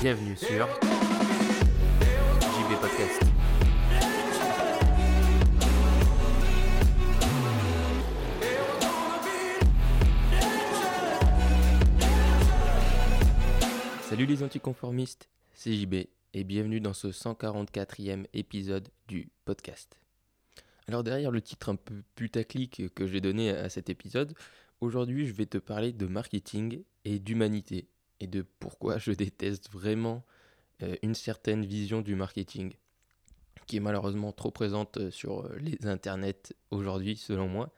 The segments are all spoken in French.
Bienvenue sur JB Podcast. Salut les anticonformistes, c'est JB et bienvenue dans ce 144e épisode du podcast. Alors derrière le titre un peu putaclic que j'ai donné à cet épisode, aujourd'hui je vais te parler de marketing et d'humanité et de pourquoi je déteste vraiment euh, une certaine vision du marketing qui est malheureusement trop présente sur euh, les internets aujourd'hui selon moi.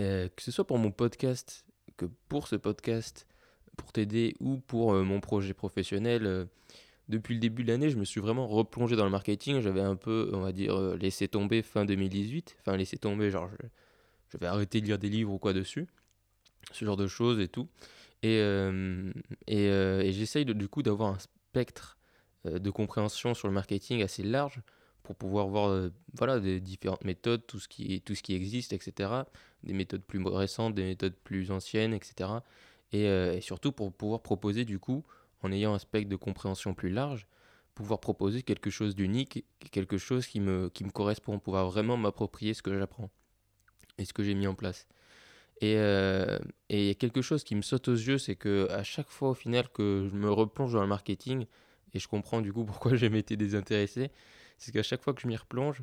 Euh, que ce soit pour mon podcast, que pour ce podcast, pour t'aider ou pour mon projet professionnel, depuis le début de l'année, je me suis vraiment replongé dans le marketing. J'avais un peu, on va dire, euh, laissé tomber fin 2018. Enfin, laissé tomber, genre, je, je vais arrêter de lire des livres ou quoi dessus. Ce genre de choses et tout. Et, euh, euh, et j'essaye du coup d'avoir un spectre de compréhension sur le marketing assez large pour pouvoir voir voilà, des différentes méthodes, tout ce, qui, tout ce qui existe, etc. Des méthodes plus récentes, des méthodes plus anciennes, etc. Et, et surtout pour pouvoir proposer du coup, en ayant un spectre de compréhension plus large, pouvoir proposer quelque chose d'unique, quelque chose qui me, qui me correspond, pouvoir vraiment m'approprier ce que j'apprends et ce que j'ai mis en place. Et, il y a quelque chose qui me saute aux yeux, c'est que à chaque fois au final que je me replonge dans le marketing, et je comprends du coup pourquoi j'ai été désintéressé, c'est qu'à chaque fois que je m'y replonge,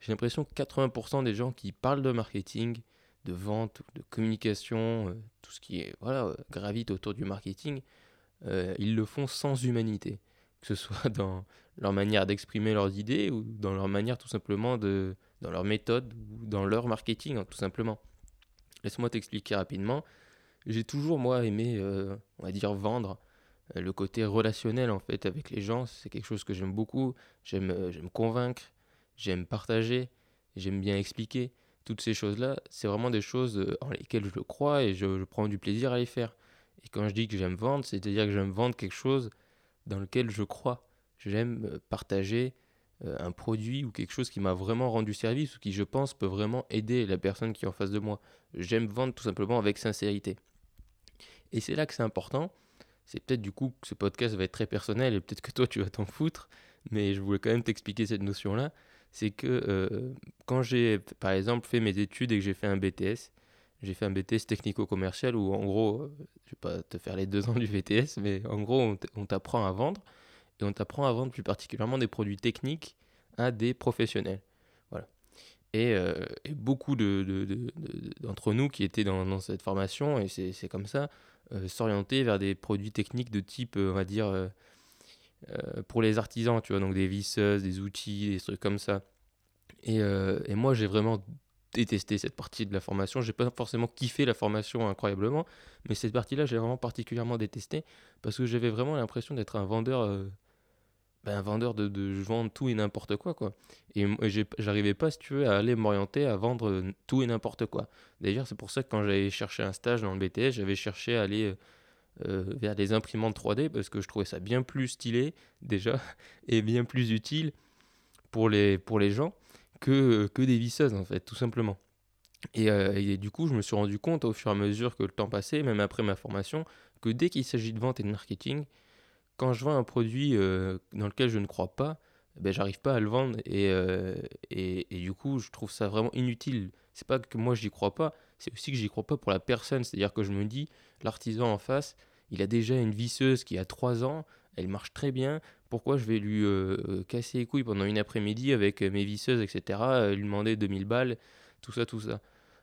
j'ai l'impression que 80% des gens qui parlent de marketing, de vente, de communication, euh, tout ce qui est voilà, euh, gravite autour du marketing, euh, ils le font sans humanité. Que ce soit dans leur manière d'exprimer leurs idées ou dans leur manière tout simplement de. dans leur méthode ou dans leur marketing, hein, tout simplement. Laisse-moi t'expliquer rapidement. J'ai toujours, moi, aimé, euh, on va dire, vendre euh, le côté relationnel, en fait, avec les gens. C'est quelque chose que j'aime beaucoup. J'aime j'aime convaincre, j'aime partager, j'aime bien expliquer. Toutes ces choses-là, c'est vraiment des choses en lesquelles je crois et je prends du plaisir à les faire. Et quand je dis que j'aime vendre, c'est-à-dire que j'aime vendre quelque chose dans lequel je crois. J'aime euh, partager euh, un produit ou quelque chose qui m'a vraiment rendu service ou qui, je pense, peut vraiment aider la personne qui est en face de moi. J'aime vendre tout simplement avec sincérité. Et c'est là que c'est important. C'est peut-être du coup que ce podcast va être très personnel et peut-être que toi tu vas t'en foutre, mais je voulais quand même t'expliquer cette notion-là. C'est que euh, quand j'ai par exemple fait mes études et que j'ai fait un BTS, j'ai fait un BTS technico-commercial où en gros, euh, je vais pas te faire les deux ans du BTS, mais en gros on t'apprend à vendre et on t'apprend à vendre plus particulièrement des produits techniques à des professionnels. Voilà. Et, euh, et beaucoup de- de- de- d'entre nous qui étaient dans, cette formation, et c'est comme ça, euh, s'orienter vers des produits techniques de type, euh, on va dire, pour les artisans, tu vois, donc des visseuses, des outils, des trucs comme ça. Et, et moi, j'ai vraiment détesté cette partie de la formation. J'ai pas forcément kiffé la formation incroyablement, mais cette partie-là, j'ai vraiment particulièrement détesté parce que j'avais vraiment l'impression d'être un vendeur, euh, ben, un vendeur de, de je vends tout et n'importe quoi, quoi. Et j'arrivais pas, si tu veux, à aller m'orienter à vendre euh, tout et n'importe quoi. D'ailleurs, c'est pour ça que quand j'avais cherché un stage dans le BTS, j'avais cherché à aller euh, vers des imprimantes 3D parce que je trouvais ça bien plus stylé déjà et bien plus utile pour les, pour les gens que, que des visseuses en fait, tout simplement. Et, euh, et du coup, je me suis rendu compte au fur et à mesure que le temps passait, même après ma formation, que dès qu'il s'agit de vente et de marketing, quand je vends un produit euh, dans lequel je ne crois pas, ben, j'arrive pas à le vendre et, euh, et, et du coup, je trouve ça vraiment inutile. C'est pas que moi j'y crois pas, c'est aussi que j'y crois pas pour la personne. C'est-à-dire que je me dis, l'artisan en face, il a déjà une visseuse qui a 3 ans, elle marche très bien. Pourquoi je vais lui euh, euh, casser les couilles pendant une après-midi avec euh, mes visseuses, etc., lui demander 2000 balles, tout ça, tout ça.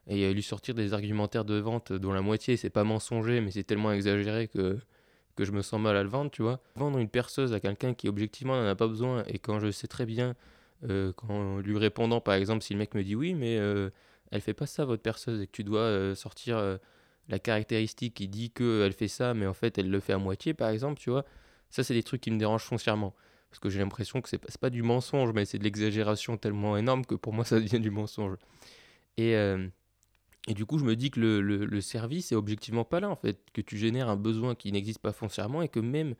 Et lui sortir des argumentaires de vente dont la moitié, c'est pas mensonger, mais c'est tellement exagéré que, que je me sens mal à le vendre, tu vois. Vendre une perceuse à quelqu'un qui objectivement n'en a pas besoin, et quand je sais très bien, euh, qu'en lui répondant par exemple, si le mec me dit oui, mais euh, elle fait pas ça votre perceuse, et que tu dois sortir la caractéristique qui dit qu'elle fait ça, mais en fait elle le fait à moitié par exemple, tu vois. Ça, c'est des trucs qui me dérangent foncièrement. Parce que j'ai l'impression que c'est pas, pas du mensonge, mais c'est de l'exagération tellement énorme que pour moi ça devient du mensonge. Et, euh, et du coup, je me dis que le, service est objectivement pas là, en fait. Que tu génères un besoin qui n'existe pas foncièrement et que même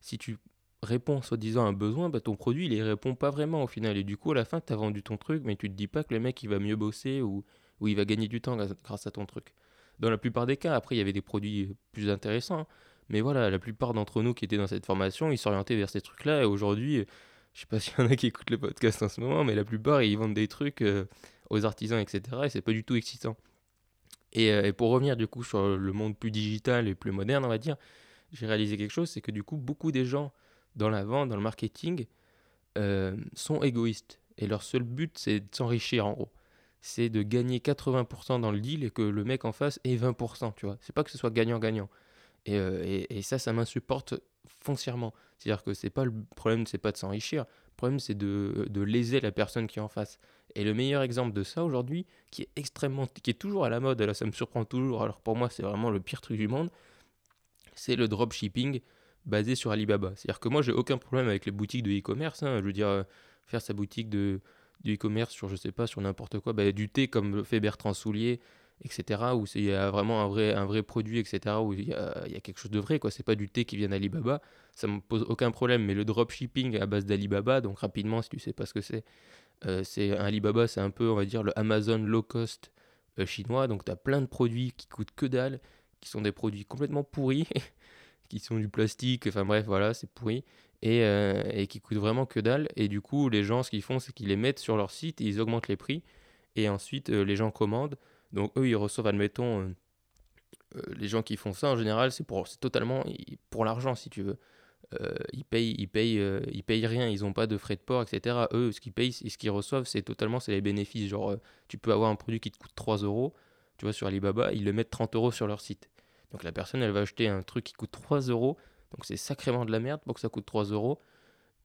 si tu répond soi-disant à un besoin, bah, ton produit, il répond pas vraiment au final. Et du coup, à la fin, tu as vendu ton truc, mais tu te dis pas que le mec, il va mieux bosser ou, ou il va gagner du temps grâce- grâce à ton truc. Dans la plupart des cas, après, il y avait des produits plus intéressants. hein. Mais voilà, la plupart d'entre nous qui étaient dans cette formation, ils s'orientaient vers ces trucs-là. Et aujourd'hui, je sais pas s'il y en a qui écoutent le podcast en ce moment, mais la plupart, ils vendent des trucs euh, aux artisans, etc. Et c'est pas du tout excitant. Et, euh, et pour revenir du coup sur le monde plus digital et plus moderne, on va dire, j'ai réalisé quelque chose, c'est que du coup, beaucoup des gens dans la vente, dans le marketing, euh, sont égoïstes. Et leur seul but, c'est de s'enrichir en gros. C'est de gagner 80% dans le deal et que le mec en face ait 20%, tu vois. C'est pas que ce soit gagnant-gagnant. Et, euh, et, et ça, ça m'insupporte foncièrement. C'est-à-dire que c'est pas le problème, c'est pas de s'enrichir. Le problème, c'est de, de léser la personne qui est en face. Et le meilleur exemple de ça aujourd'hui, qui est extrêmement, qui est toujours à la mode, là ça me surprend toujours, alors pour moi c'est vraiment le pire truc du monde, c'est le dropshipping basé sur Alibaba. C'est-à-dire que moi j'ai aucun problème avec les boutiques de e-commerce, hein. je veux dire, euh, faire sa boutique de, de e-commerce sur, je sais pas, sur n'importe quoi, bah, du thé comme le fait Bertrand Soulier, etc., où il y a vraiment un vrai, produit, etc., où il y a, quelque chose de vrai, quoi. C'est pas du thé qui vient d'Alibaba, ça me pose aucun problème, mais le dropshipping à base d'Alibaba, donc rapidement, si tu sais pas ce que c'est, euh, c'est Alibaba, c'est un peu, on va dire, le Amazon low cost euh, chinois. Donc, tu as plein de produits qui coûtent que dalle, qui sont des produits complètement pourris, qui sont du plastique, enfin bref, voilà, c'est pourri. Et, euh, et qui coûtent vraiment que dalle. Et du coup, les gens, ce qu'ils font, c'est qu'ils les mettent sur leur site ils augmentent les prix. Et ensuite, euh, les gens commandent. Donc, eux, ils reçoivent, admettons, euh, euh, les gens qui font ça, en général, c'est pour, totalement pour l'argent, si tu veux. Euh, ils payent, ils payent, ils payent rien, ils n'ont pas de frais de port, etc. Eux, ce qu'ils payent ce qu'ils reçoivent, c'est totalement c'est les bénéfices. Genre, tu peux avoir un produit qui te coûte 3 euros, tu vois, sur Alibaba, ils le mettent 30 euros sur leur site. Donc la personne, elle va acheter un truc qui coûte 3 euros, donc c'est sacrément de la merde pour que ça coûte 3 euros,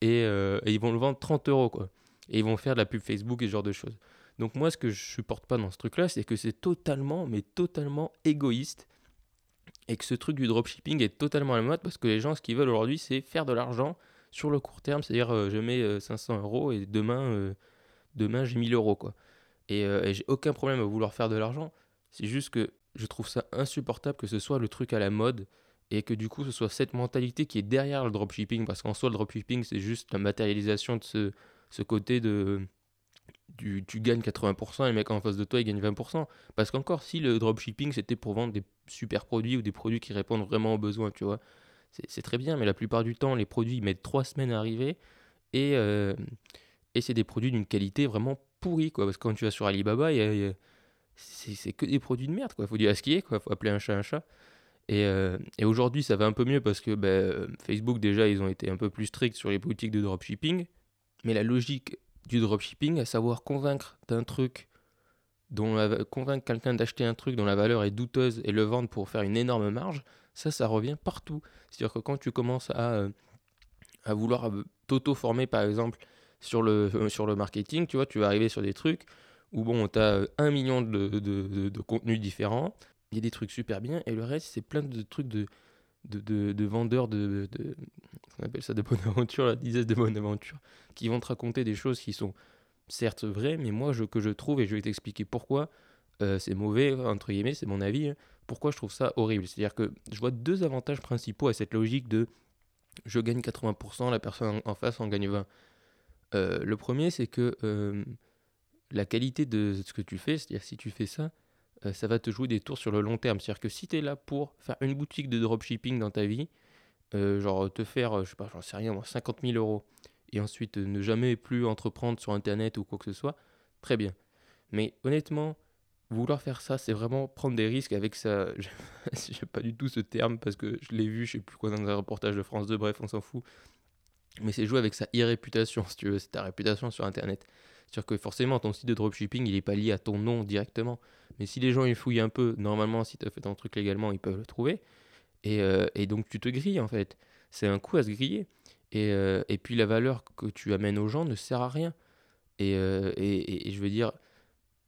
et, et ils vont le vendre 30 euros, quoi. Et ils vont faire de la pub Facebook et ce genre de choses. Donc moi, ce que je supporte pas dans ce truc-là, c'est que c'est totalement, mais totalement égoïste et que ce truc du dropshipping est totalement à la mode parce que les gens, ce qu'ils veulent aujourd'hui, c'est faire de l'argent sur le court terme. C'est-à-dire, euh, je mets euh, 500 euros et demain, euh, demain j'ai 1000 euros. Quoi. Et, euh, et j'ai aucun problème à vouloir faire de l'argent. C'est juste que je trouve ça insupportable que ce soit le truc à la mode et que du coup, ce soit cette mentalité qui est derrière le dropshipping. Parce qu'en soi, le dropshipping, c'est juste la matérialisation de ce, ce côté de. Tu gagnes 80% et le mec en face de toi il gagne 20%. Parce qu'encore, si le dropshipping c'était pour vendre des super produits ou des produits qui répondent vraiment aux besoins, tu vois, c'est très bien, mais la plupart du temps, les produits ils mettent 3 semaines à arriver et, euh, et c'est des produits d'une qualité vraiment pourrie, quoi. Parce que quand tu vas sur Alibaba, c'est que des produits de merde, quoi. Faut dire à ce qui est, quoi. Faut appeler un chat un chat. Et, euh, et aujourd'hui, ça va un peu mieux parce que ben, Facebook, déjà, ils ont été un peu plus stricts sur les politiques de dropshipping. Mais la logique du dropshipping, à savoir convaincre d'un truc, dont la- convaincre quelqu'un d'acheter un truc dont la valeur est douteuse et le vendre pour faire une énorme marge, ça, ça revient partout. C'est-à-dire que quand tu commences à, euh, à vouloir euh, t'auto-former, par exemple, sur le, euh, sur le marketing, tu vois, tu vas arriver sur des trucs où, bon, tu as un million de, de, de- de contenus différents, il y a des trucs super bien, et le reste, c'est plein de trucs de, de, de, de vendeurs de, de, on appelle ça de bonne aventure, la dizaine de bonne aventure, qui vont te raconter des choses qui sont certes vraies, mais moi, que je trouve, et je vais t'expliquer pourquoi euh, c'est mauvais, entre guillemets, c'est mon avis, hein, pourquoi je trouve ça horrible. C'est-à-dire que je vois deux avantages principaux à cette logique de je gagne 80%, la personne en en face en gagne 20%. Euh, le premier, c'est que euh, la qualité de ce que tu fais, c'est-à-dire si tu fais ça, euh, ça va te jouer des tours sur le long terme. C'est-à-dire que si tu es là pour faire une boutique de dropshipping dans ta vie, euh, genre te faire, euh, je sais pas, j'en sais rien, moi, 50 000 euros, et ensuite ne jamais plus entreprendre sur Internet ou quoi que ce soit, très bien. Mais honnêtement, vouloir faire ça, c'est vraiment prendre des risques avec ça. J'aime pas du tout ce terme parce que je l'ai vu, je sais plus quoi, dans un reportage de France 2, bref, on s'en fout. Mais c'est jouer avec sa e-réputation, si tu veux, c'est ta réputation sur Internet. C'est-à-dire que forcément, ton site de dropshipping, il n'est pas lié à ton nom directement. Mais si les gens ils fouillent un peu, normalement, si tu as fait ton truc légalement, ils peuvent le trouver. Et, euh, et donc, tu te grilles, en fait. C'est un coup à se griller. Et, euh, puis, la valeur que tu amènes aux gens ne sert à rien. Et, euh, je veux dire,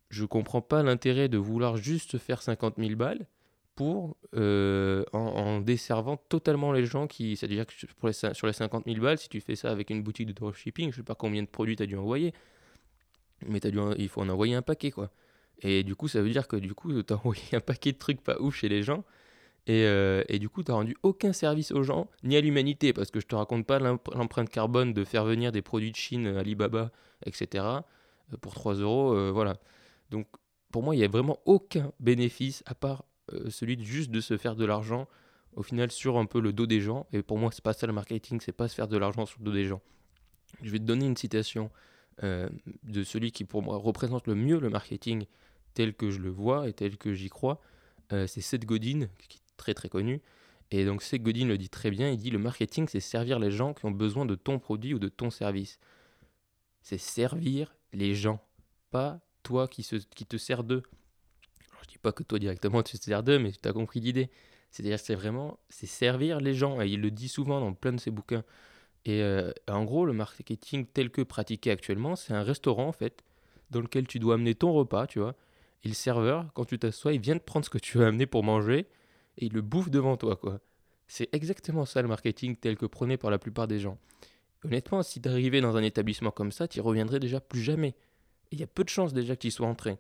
je comprends pas l'intérêt de vouloir juste faire 50 000 balles pour, en, desservant totalement les gens qui. C'est-à-dire que sur les 50 000 balles, si tu fais ça avec une boutique de dropshipping, je sais pas combien de produits tu as dû envoyer, mais t'as dû il faut en envoyer un paquet, quoi. Et du coup, ça veut dire que du coup, tu as envoyé un paquet de trucs pas ouf chez les gens. Et, euh, et du coup, tu n'as rendu aucun service aux gens, ni à l'humanité, parce que je te raconte pas l'emp- l'empreinte carbone de faire venir des produits de Chine, Alibaba, etc., euh, pour 3 euros. euh, voilà. Donc, pour moi, il n'y a vraiment aucun bénéfice, à part celui de juste de se faire de l'argent, au final, sur un peu le dos des gens. Et pour moi, c'est pas ça le marketing, c'est pas se faire de l'argent sur le dos des gens. Je vais te donner une citation euh, de celui qui, pour moi, représente le mieux le marketing tel que je le vois et tel que j'y crois. Euh, c'est Seth Godin, qui est très très connu. Et donc Seth Godin le dit très bien, il dit le marketing c'est servir les gens qui ont besoin de ton produit ou de ton service. C'est servir les gens, pas toi qui, se, qui te sers d'eux. Alors, je dis pas que toi directement tu te sers d'eux, mais tu as compris l'idée. C'est-à-dire que c'est vraiment, c'est servir les gens. Et il le dit souvent dans plein de ses bouquins. Et euh, en gros, le marketing tel que pratiqué actuellement, c'est un restaurant en fait, dans lequel tu dois amener ton repas, tu vois. Et le serveur, quand tu t'assois, il vient de prendre ce que tu as amené pour manger et il le bouffe devant toi, quoi. C'est exactement ça le marketing tel que prôné par la plupart des gens. Honnêtement, si t'arrivais dans un établissement comme ça, tu reviendrais déjà plus jamais. Il y a peu de chances déjà que tu y sois entré.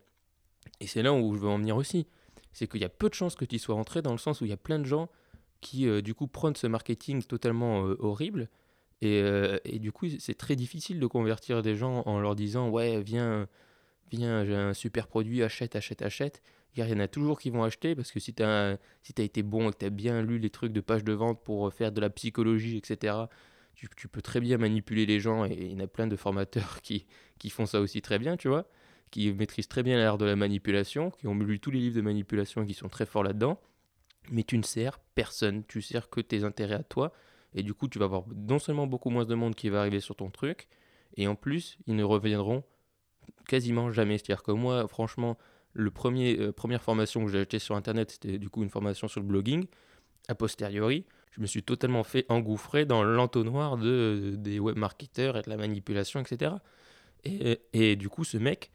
Et c'est là où je veux en venir aussi. C'est qu'il y a peu de chances que tu y sois entré dans le sens où il y a plein de gens qui, euh, du coup, prennent ce marketing totalement euh, horrible. Et, euh, et du coup, c'est très difficile de convertir des gens en leur disant Ouais, viens, viens, j'ai un super produit, achète, achète, achète. Il y en a toujours qui vont acheter parce que si tu as, si as été bon et que tu as bien lu les trucs de page de vente pour faire de la psychologie, etc., tu, tu peux très bien manipuler les gens et il y en a plein de formateurs qui, qui font ça aussi très bien, tu vois, qui maîtrisent très bien l'art de la manipulation, qui ont lu tous les livres de manipulation et qui sont très forts là-dedans. Mais tu ne sers personne, tu sers que tes intérêts à toi. Et du coup, tu vas avoir non seulement beaucoup moins de monde qui va arriver sur ton truc, et en plus, ils ne reviendront quasiment jamais. C'est-à-dire que moi, franchement, le premier, euh, première formation que j'ai achetée sur Internet, c'était du coup une formation sur le blogging. A posteriori, je me suis totalement fait engouffrer dans l'entonnoir de, des webmarketeurs et de la manipulation, etc. Et, et du coup, ce mec,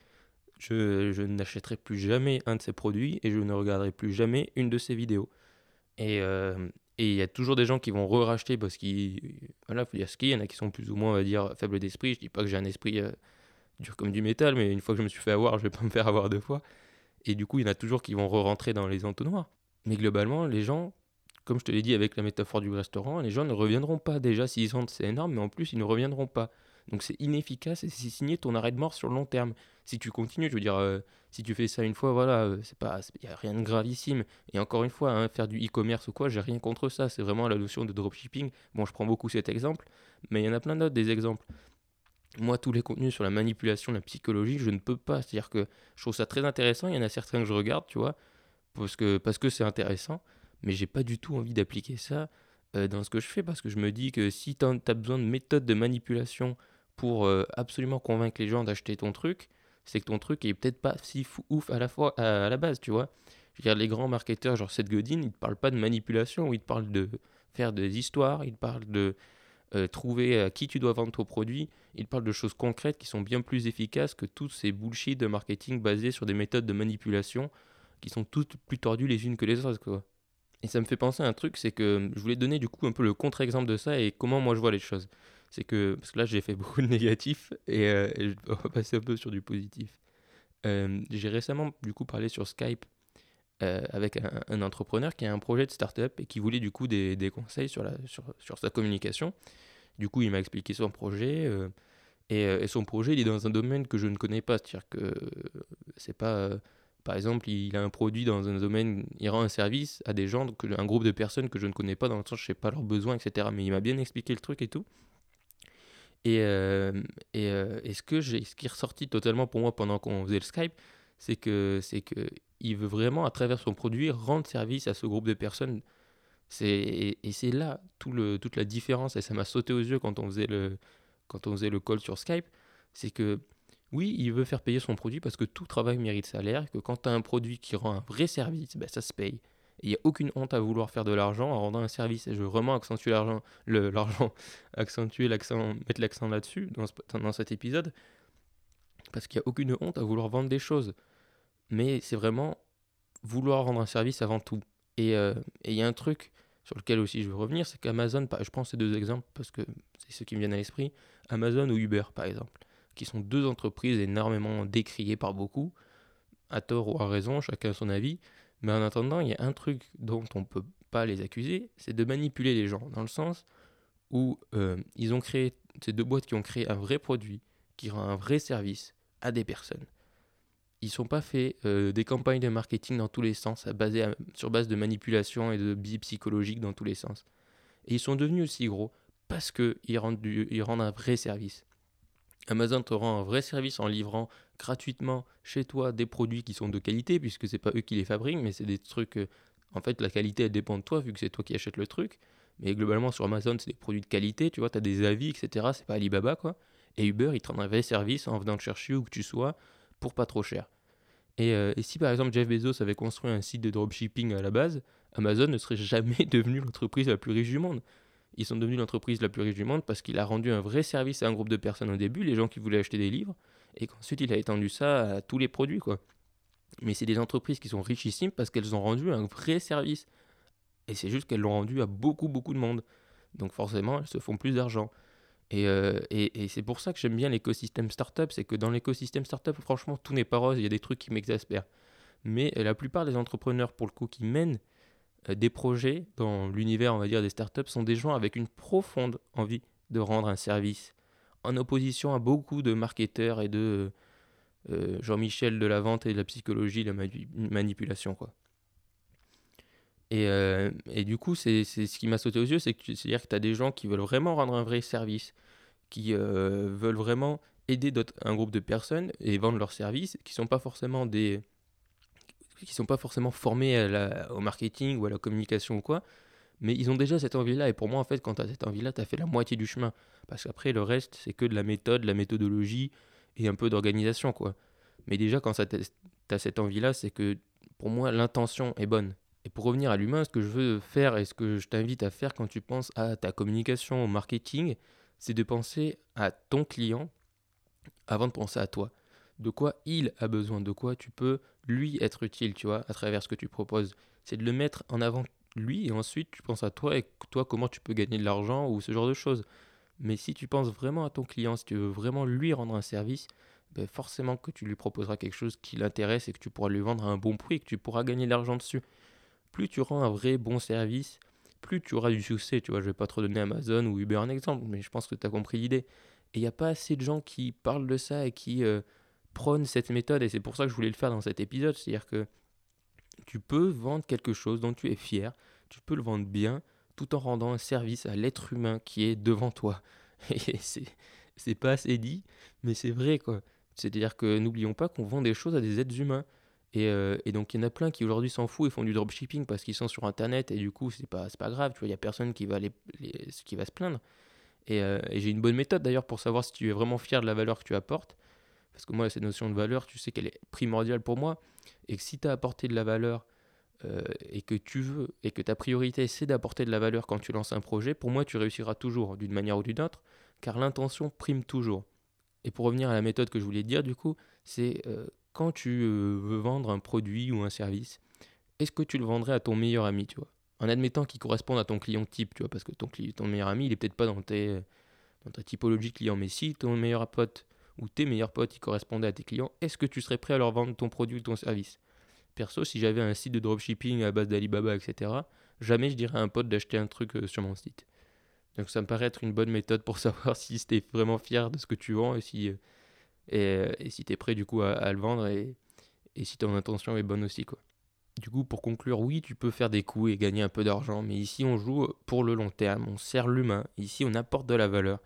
je, je n'achèterai plus jamais un de ses produits et je ne regarderai plus jamais une de ses vidéos. Et euh, et il y a toujours des gens qui vont re-racheter parce qu'il voilà, faut dire ce qu'il y en a qui sont plus ou moins, on va dire, faibles d'esprit. Je dis pas que j'ai un esprit euh, dur comme du métal, mais une fois que je me suis fait avoir, je vais pas me faire avoir deux fois. Et du coup, il y en a toujours qui vont re-rentrer dans les entonnoirs. Mais globalement, les gens, comme je te l'ai dit avec la métaphore du restaurant, les gens ne reviendront pas. Déjà, s'ils sentent c'est énorme, mais en plus, ils ne reviendront pas. Donc c'est inefficace et c'est signé ton arrêt de mort sur le long terme. Si tu continues, je veux dire, euh, si tu fais ça une fois, voilà, euh, il y a rien de gravissime. Et encore une fois, hein, faire du e-commerce ou quoi, j'ai rien contre ça. C'est vraiment la notion de dropshipping. Bon, je prends beaucoup cet exemple, mais il y en a plein d'autres des exemples. Moi, tous les contenus sur la manipulation, la psychologie, je ne peux pas. C'est-à-dire que je trouve ça très intéressant. Il y en a certains que je regarde, tu vois, parce que parce que c'est intéressant, mais j'ai pas du tout envie d'appliquer ça euh, dans ce que je fais parce que je me dis que si tu as besoin de méthodes de manipulation pour euh, absolument convaincre les gens d'acheter ton truc, c'est que ton truc est peut-être pas si fou- ouf à la fois à, la base, tu vois. Je les grands marketeurs, genre Seth Godin, ils te parlent pas de manipulation, ils te parlent de faire des histoires, ils te parlent de euh, trouver à qui tu dois vendre ton produit, ils te parlent de choses concrètes qui sont bien plus efficaces que tous ces bullshit de marketing basés sur des méthodes de manipulation qui sont toutes plus tordues les unes que les autres. Et ça me fait penser à un truc, c'est que je voulais donner du coup un peu le contre-exemple de ça et comment moi je vois les choses. C'est que, parce que là j'ai fait beaucoup de négatifs et, euh, et je dois passer un peu sur du positif. Euh, j'ai récemment du coup parlé sur Skype euh, avec un, entrepreneur qui a un projet de start-up et qui voulait du coup des, des conseils sur, la, sur, sur sa communication. Du coup il m'a expliqué son projet euh, et, son projet il est dans un domaine que je ne connais pas. C'est-à-dire que c'est pas... par exemple, il a un produit dans un domaine, il rend un service à des gens, un groupe de personnes que je ne connais pas, dans le sens je sais pas leurs besoins, etc. Mais il m'a bien expliqué le truc et tout. Et, euh, et, euh, et ce, que j'ai, ce qui est ressorti totalement pour moi pendant qu'on faisait le Skype, c'est que, c'est que il veut vraiment, à travers son produit, rendre service à ce groupe de personnes. C'est, et, c'est là tout le, toute la différence, et ça m'a sauté aux yeux quand on faisait le, quand on faisait le call sur Skype, c'est que oui, il veut faire payer son produit parce que tout travail mérite salaire, que quand tu as un produit qui rend un vrai service, ben ça se paye. Il n'y a aucune honte à vouloir faire de l'argent en rendant un service. Et je veux vraiment accentuer l'argent, l'argent, accentuer l'accent, mettre l'accent là-dessus dans, dans cet épisode. Parce qu'il n'y a aucune honte à vouloir vendre des choses. Mais c'est vraiment vouloir rendre un service avant tout. Et euh, et il y a un truc sur lequel aussi je veux revenir, c'est qu'Amazon, je prends ces deux exemples parce que c'est ceux qui me viennent à l'esprit, Amazon ou Uber par exemple, qui sont deux entreprises énormément décriées par beaucoup, à tort ou à raison, chacun son avis. Mais en attendant, il y a un truc dont on peut pas les accuser, c'est de manipuler les gens, dans le sens où euh, ils ont créé, ces deux boîtes qui ont créé un vrai produit, qui rend un vrai service à des personnes. Ils sont pas fait euh, des campagnes de marketing dans tous les sens, à basé à- sur base de manipulation et de biais psychologiques dans tous les sens. Et ils sont devenus aussi gros parce qu'ils rendent, rendent un vrai service. Amazon te rend un vrai service en livrant gratuitement chez toi des produits qui sont de qualité, puisque c'est pas eux qui les fabriquent, mais c'est des trucs. euh, en fait, la qualité elle dépend de toi, vu que c'est toi qui achètes le truc. Mais globalement, sur Amazon, c'est des produits de qualité, tu vois, tu as des avis, etc. C'est pas Alibaba, quoi. Et Uber, il te rend un vrai service en venant te chercher où que tu sois pour pas trop cher. Et, euh, et si par exemple Jeff Bezos avait construit un site de dropshipping à la base, Amazon ne serait jamais devenu l'entreprise la plus riche du monde. Ils sont devenus l'entreprise la plus riche du monde parce qu'il a rendu un vrai service à un groupe de personnes au début, les gens qui voulaient acheter des livres, et qu'ensuite il a étendu ça à tous les produits, quoi. Mais c'est des entreprises qui sont richissimes parce qu'elles ont rendu un vrai service. Et c'est juste qu'elles l'ont rendu à beaucoup, beaucoup de monde. Donc forcément, elles se font plus d'argent. Et, euh, et, et c'est pour ça que j'aime bien l'écosystème startup, c'est que dans l'écosystème startup, franchement, tout n'est pas rose, il y a des trucs qui m'exaspèrent. Mais euh, la plupart des entrepreneurs, pour le coup, qui mènent euh, des projets dans l'univers, on va dire, des startups, sont des gens avec une profonde envie de rendre un service, en opposition à beaucoup de marketeurs et de euh, Jean-Michel de la vente et de la psychologie, de la manipulation, quoi. Et, euh, et du coup, c'est ce qui m'a sauté aux yeux, c'est que tu- c'est-à-dire que tu as des gens qui veulent vraiment rendre un vrai service, qui euh, veulent vraiment aider un groupe de personnes et vendre leurs services, qui sont pas forcément des qui sont pas forcément formés à au marketing ou à la communication ou quoi, mais ils ont déjà cette envie-là. Et pour moi, en fait, quand tu as cette envie-là, tu as fait la moitié du chemin. Parce qu'après, le reste, c'est que de la méthode, de la méthodologie et un peu d'organisation, quoi. Mais déjà, quand tu as cette envie-là, c'est que pour moi, l'intention est bonne. Et pour revenir à l'humain, ce que je veux faire et ce que je t'invite à faire quand tu penses à ta communication, au marketing, c'est de penser à ton client avant de penser à toi. De quoi il a besoin, de quoi tu peux lui être utile, tu vois, à travers ce que tu proposes. C'est de le mettre en avant lui et ensuite tu penses à toi et toi comment tu peux gagner de l'argent ou ce genre de choses. Mais si tu penses vraiment à ton client, si tu veux vraiment lui rendre un service, ben forcément que tu lui proposeras quelque chose qui l'intéresse et que tu pourras lui vendre à un bon prix et que tu pourras gagner de l'argent dessus. Plus tu rends un vrai bon service, plus tu auras du succès. Tu vois, je vais pas trop donner Amazon ou Uber un exemple, mais je pense que tu as compris l'idée. Et il n'y a pas assez de gens qui parlent de ça et qui euh, prônent cette méthode. Et c'est pour ça que je voulais le faire dans cet épisode. C'est-à-dire que tu peux vendre quelque chose dont tu es fier, tu peux le vendre bien, tout en rendant un service à l'être humain qui est devant toi. Et c'est, pas assez dit, mais c'est vrai quoi. C'est-à-dire que n'oublions pas qu'on vend des choses à des êtres humains. Et, euh, et donc il y en a plein qui aujourd'hui s'en foutent et font du dropshipping parce qu'ils sont sur internet et du coup c'est pas, pas grave, tu vois, il y a personne qui va, les, qui va se plaindre. Euh, et j'ai une bonne méthode d'ailleurs pour savoir si tu es vraiment fier de la valeur que tu apportes. Parce que moi, cette notion de valeur, tu sais qu'elle est primordiale pour moi. Et que si tu as apporté de la valeur euh, et que tu veux, et que ta priorité c'est d'apporter de la valeur quand tu lances un projet, pour moi, tu réussiras toujours d'une manière ou d'une autre, car l'intention prime toujours. Et pour revenir à la méthode que je voulais dire, du coup, c'est euh, quand tu euh, veux vendre un produit ou un service, est-ce que tu le vendrais à ton meilleur ami, tu vois? En admettant qu'il corresponde à ton client type, tu vois, parce que ton, meilleur ami, il est peut-être pas dans ta typologie client, mais si ton meilleur pote ou tes meilleurs potes, ils correspondaient à tes clients, est-ce que tu serais prêt à leur vendre ton produit ou ton service? Perso, si j'avais un site de dropshipping à base d'Alibaba, etc., jamais je dirais à un pote d'acheter un truc euh, sur mon site. Donc ça me paraît être une bonne méthode pour savoir si tu vraiment fier de ce que tu vends et si, euh, et, euh, et si tu es prêt du coup à, à le vendre et, et si ton intention est bonne aussi. Du coup, pour conclure, oui, tu peux faire des coups et gagner un peu d'argent, mais ici on joue pour le long terme, on sert l'humain, ici on apporte de la valeur.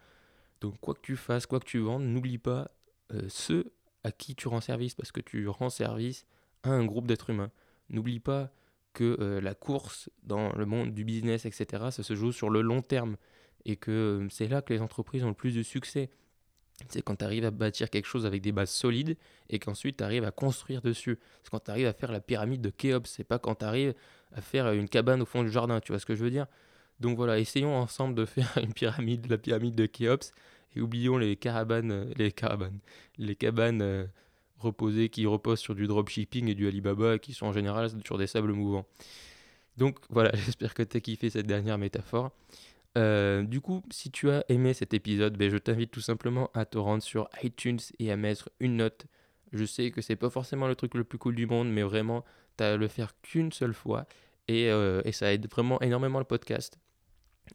Donc quoi que tu fasses, quoi que tu vendes, n'oublie pas euh, ceux à qui tu rends service, parce que tu rends service à un groupe d'êtres humains. N'oublie pas que euh, la course dans le monde du business, etc., ça se joue sur le long terme, et que euh, c'est là que les entreprises ont le plus de succès. C'est quand tu arrives à bâtir quelque chose avec des bases solides et qu'ensuite tu arrives à construire dessus. C'est quand tu arrives à faire la pyramide de Khéops. C'est pas quand tu arrives à faire une cabane au fond du jardin. Tu vois ce que je veux dire? Donc voilà, essayons ensemble de faire une pyramide, la pyramide de Khéops. Et oublions les caravanes, euh, les caravanes, les cabanes euh, reposées qui reposent sur du dropshipping et du Alibaba qui sont en général sur des sables mouvants. Donc voilà, j'espère que tu as kiffé cette dernière métaphore. Euh, du coup, si tu as aimé cet épisode, ben, je t'invite tout simplement à te rendre sur iTunes et à mettre une note. Je sais que c'est pas forcément le truc le plus cool du monde, mais vraiment, tu as à le faire qu'une seule fois. Et, et ça aide vraiment énormément le podcast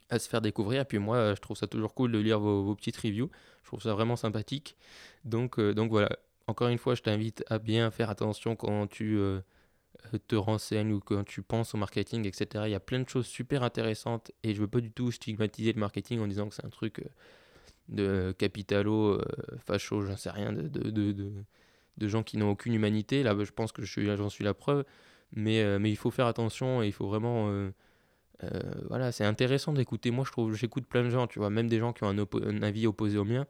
à se faire découvrir. Puis moi, euh, je trouve ça toujours cool de lire vos, petites reviews. Je trouve ça vraiment sympathique. Donc, euh, donc voilà, encore une fois, je t'invite à bien faire attention quand tu euh, te renseignes ou quand tu penses au marketing, etc. Il y a plein de choses super intéressantes et je veux pas du tout stigmatiser le marketing en disant que c'est un truc de capitalo, facho, j'en sais rien, de, de, de, de- gens qui n'ont aucune humanité. Là, je pense que j'en suis la preuve. Mais, mais il faut faire attention et il faut vraiment... euh, voilà, c'est intéressant d'écouter. Moi, je trouve, j'écoute plein de gens, tu vois, même des gens qui ont un, avis opposé au mien,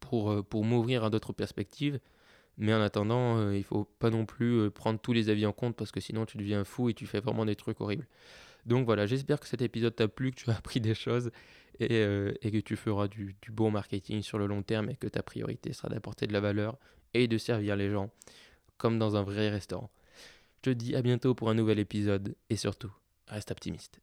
pour, euh, pour m'ouvrir à d'autres perspectives. Mais en attendant, euh, il faut pas non plus euh, prendre tous les avis en compte parce que sinon tu deviens fou et tu fais vraiment des trucs horribles. Donc voilà, j'espère que cet épisode t'a plu, que tu as appris des choses et, et que tu feras du, du bon marketing sur le long terme et que ta priorité sera d'apporter de la valeur et de servir les gens comme dans un vrai restaurant. Je te dis à bientôt pour un nouvel épisode et surtout, reste optimiste.